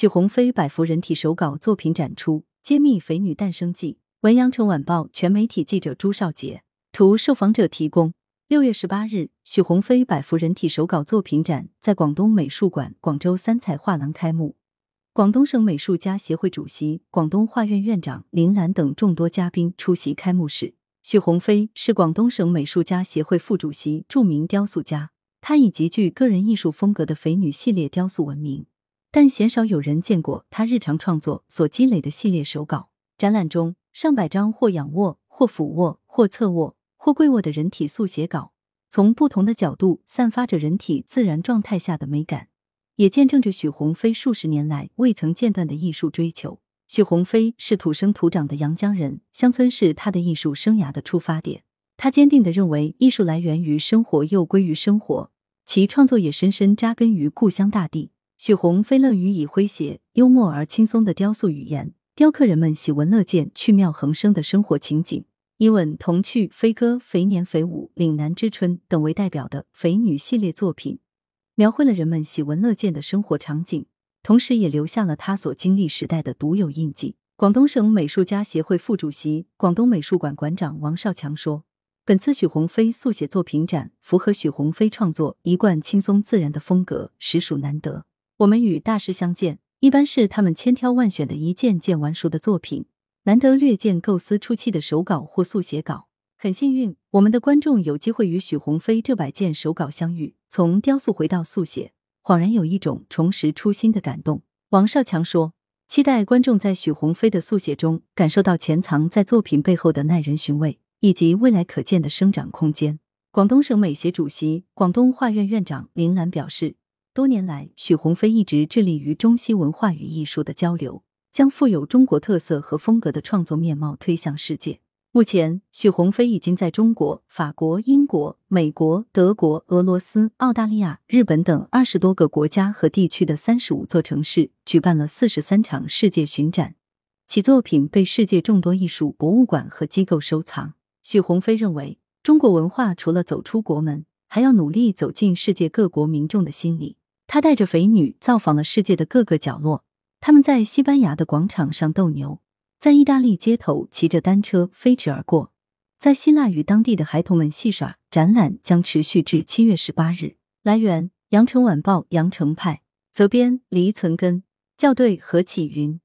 许鸿飞百幅人体手稿作品展出，揭秘肥女诞生记。文阳城晚报全媒体记者朱少杰，图受访者提供。六月十八日，许鸿飞百幅人体手稿作品展在广东美术馆广州三彩画廊开幕。广东省美术家协会主席、广东画院院长林兰等众多嘉宾出席开幕式。许鸿飞是广东省美术家协会副主席，著名雕塑家。他以极具个人艺术风格的肥女系列雕塑闻名。但鲜少有人见过他日常创作所积累的系列手稿。展览中，上百张或仰卧、或俯卧、或侧卧、或跪卧的人体速写稿，从不同的角度散发着人体自然状态下的美感，也见证着许鸿飞数十年来未曾间断的艺术追求。许鸿飞是土生土长的阳江人，乡村是他的艺术生涯的出发点。他坚定地认为，艺术来源于生活，又归于生活，其创作也深深扎根于故乡大地。许鸿飞乐于以诙谐、幽默而轻松的雕塑语言，雕刻人们喜闻乐见、趣妙横生的生活情景。以《吻童趣》《飞歌》《肥年肥舞》《岭南之春》等为代表的肥女系列作品，描绘了人们喜闻乐见的生活场景，同时也留下了他所经历时代的独有印记。广东省美术家协会副主席、广东美术馆馆长王少强说：“本次许鸿飞速写作品展符合许鸿飞创作一贯轻松自然的风格，实属难得。”我们与大师相见，一般是他们千挑万选的一件件完熟的作品，难得略见构思初期的手稿或速写稿。很幸运，我们的观众有机会与许鸿飞这百件手稿相遇，从雕塑回到速写，恍然有一种重拾初心的感动。王少强说：“期待观众在许鸿飞的速写中感受到潜藏在作品背后的耐人寻味，以及未来可见的生长空间。”广东省美协主席、广东画院院长林兰表示。多年来，许鸿飞一直致力于中西文化与艺术的交流，将富有中国特色和风格的创作面貌推向世界。目前，许鸿飞已经在中国、法国、英国、美国、德国、俄罗斯、澳大利亚、日本等二十多个国家和地区的三十五座城市举办了四十三场世界巡展，其作品被世界众多艺术博物馆和机构收藏。许鸿飞认为，中国文化除了走出国门，还要努力走进世界各国民众的心里。他带着肥女造访了世界的各个角落，他们在西班牙的广场上斗牛，在意大利街头骑着单车飞驰而过，在希腊与当地的孩童们戏耍。展览将持续至七月十八日。来源：羊城晚报羊城派，责编：黎存根，校对：何启云。